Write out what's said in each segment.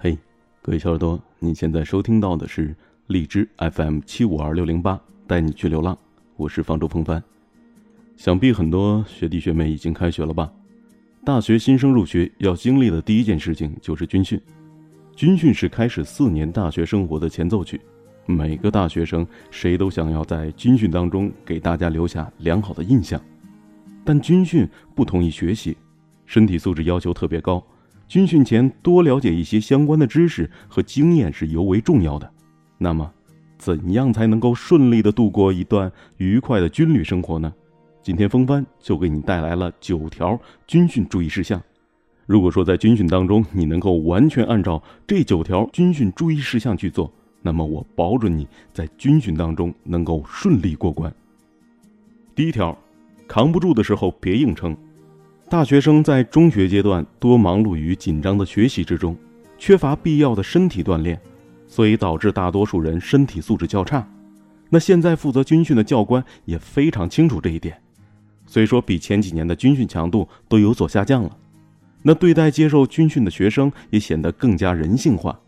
嘿，各位小耳朵，你现在收听到的是荔枝 FM 七五二六零八，带你去流浪。我是方舟风帆。想必很多学弟学妹已经开学了吧？大学新生入学要经历的第一件事情就是军训。军训是开始四年大学生活的前奏曲，每个大学生谁都想要在军训当中给大家留下良好的印象。但军训不同于学习，身体素质要求特别高。军训前多了解一些相关的知识和经验是尤为重要的。那么，怎样才能够顺利的度过一段愉快的军旅生活呢？今天风帆就给你带来了九条军训注意事项。如果说在军训当中你能够完全按照这九条军训注意事项去做，那么我保准你在军训当中能够顺利过关。第一条，扛不住的时候别硬撑。大学生在中学阶段多忙碌于紧张的学习之中，缺乏必要的身体锻炼，所以导致大多数人身体素质较差。那现在负责军训的教官也非常清楚这一点，所以说比前几年的军训强度都有所下降了。那对待接受军训的学生也显得更加人性化。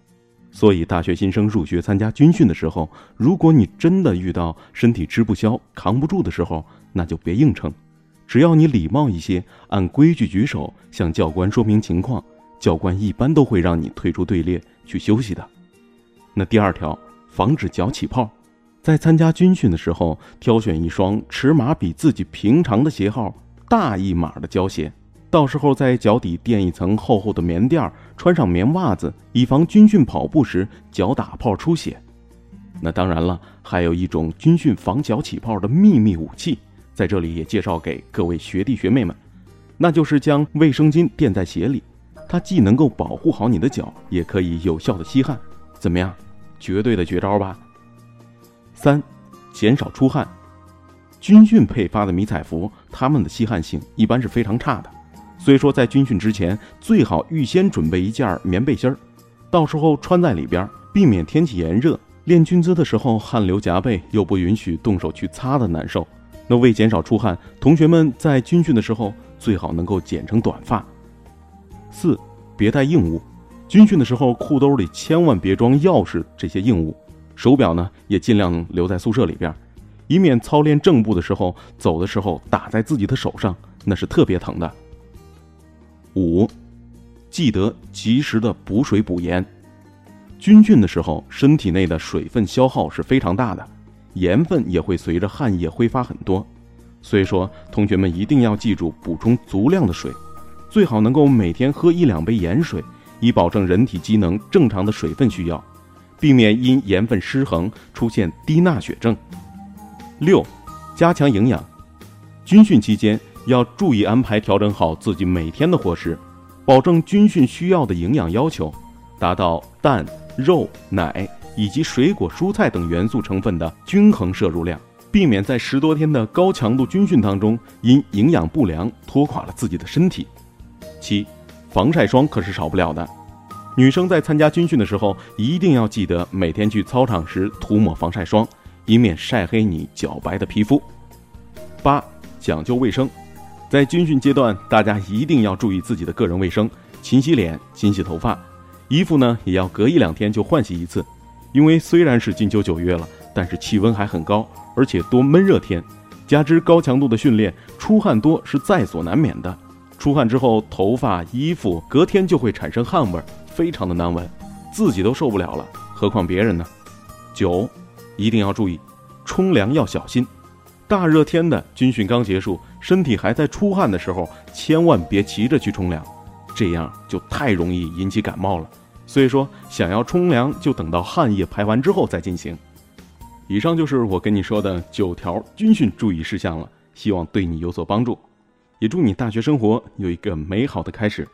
所以大学新生入学参加军训的时候，如果你真的遇到身体吃不消、扛不住的时候，那就别硬撑。只要你礼貌一些，按规矩举手，向教官说明情况，教官一般都会让你退出队列去休息的。那第二条，防止脚起泡，在参加军训的时候，挑选一双尺码比自己平常的鞋号大一码的胶鞋，到时候在脚底垫一层厚厚的棉垫，穿上棉袜子，以防军训跑步时脚打泡出血。那当然了，还有一种军训防脚起泡的秘密武器。在这里也介绍给各位学弟学妹们，那就是将卫生巾垫在鞋里，它既能够保护好你的脚，也可以有效的吸汗。怎么样？绝对的绝招吧！三，减少出汗。军训配发的迷彩服，它们的吸汗性一般是非常差的，所以说在军训之前最好预先准备一件棉背心儿，到时候穿在里边，避免天气炎热练军姿的时候汗流浃背，又不允许动手去擦的难受。那为减少出汗，同学们在军训的时候最好能够剪成短发。四，别带硬物，军训的时候裤兜里千万别装钥匙这些硬物，手表呢也尽量留在宿舍里边，以免操练正步的时候走的时候打在自己的手上，那是特别疼的。五，记得及时的补水补盐，军训的时候身体内的水分消耗是非常大的。盐分也会随着汗液挥发很多，所以说同学们一定要记住补充足量的水，最好能够每天喝一两杯盐水，以保证人体机能正常的水分需要，避免因盐分失衡出现低钠血症。六，加强营养，军训期间要注意安排调整好自己每天的伙食，保证军训需要的营养要求，达到蛋、肉、奶。以及水果、蔬菜等元素成分的均衡摄入量，避免在十多天的高强度军训当中因营养不良拖垮了自己的身体。七，防晒霜可是少不了的。女生在参加军训的时候，一定要记得每天去操场时涂抹防晒霜，以免晒黑你皎白的皮肤。八，讲究卫生，在军训阶段，大家一定要注意自己的个人卫生，勤洗脸、勤洗头发，衣服呢也要隔一两天就换洗一次。因为虽然是金秋九月了，但是气温还很高，而且多闷热天，加之高强度的训练，出汗多是在所难免的。出汗之后，头发、衣服隔天就会产生汗味，非常的难闻，自己都受不了了，何况别人呢？九，一定要注意，冲凉要小心。大热天的军训刚结束，身体还在出汗的时候，千万别急着去冲凉，这样就太容易引起感冒了。所以说，想要冲凉，就等到汗液排完之后再进行。以上就是我跟你说的九条军训注意事项了，希望对你有所帮助，也祝你大学生活有一个美好的开始。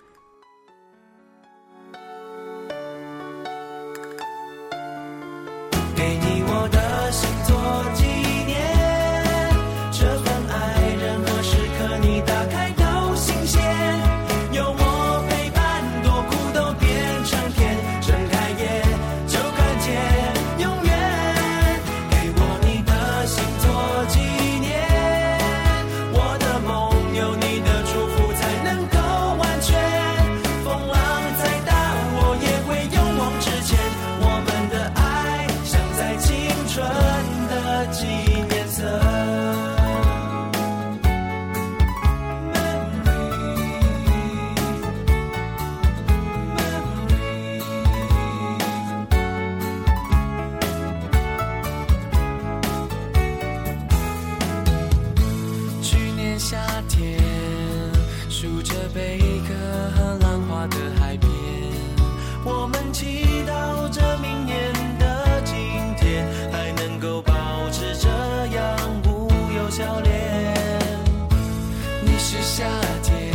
是夏天。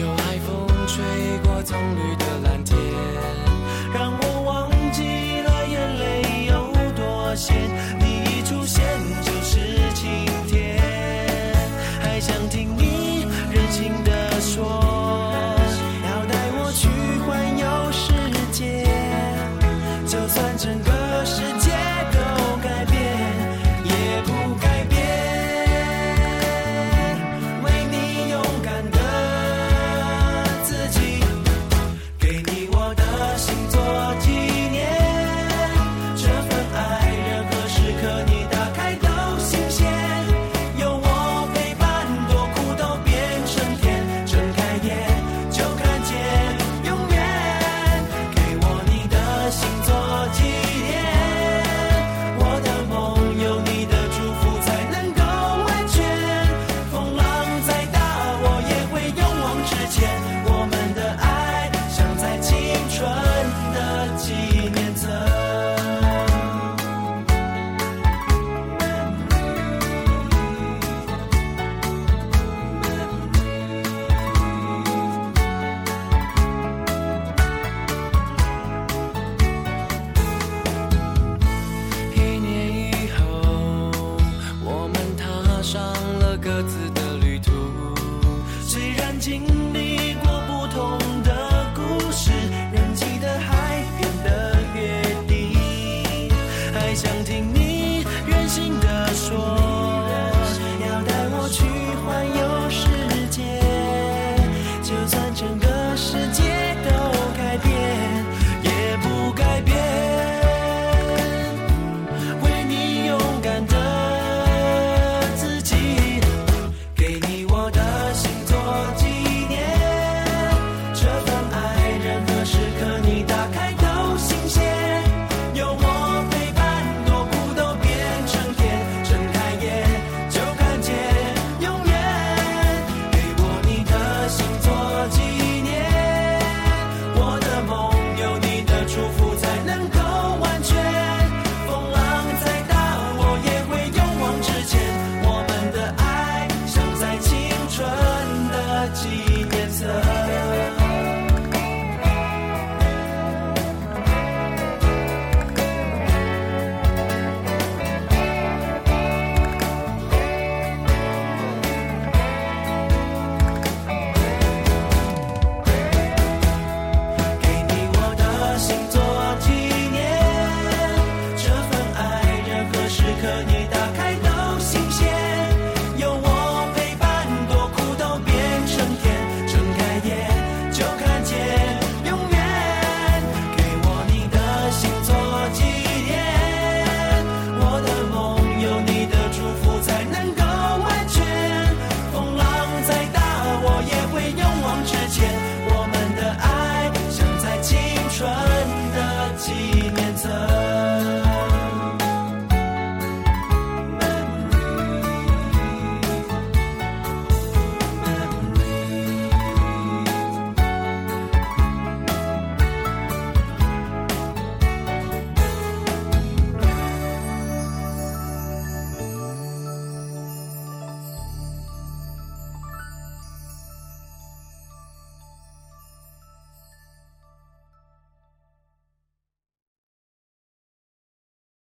有海风吹过棕榈的星座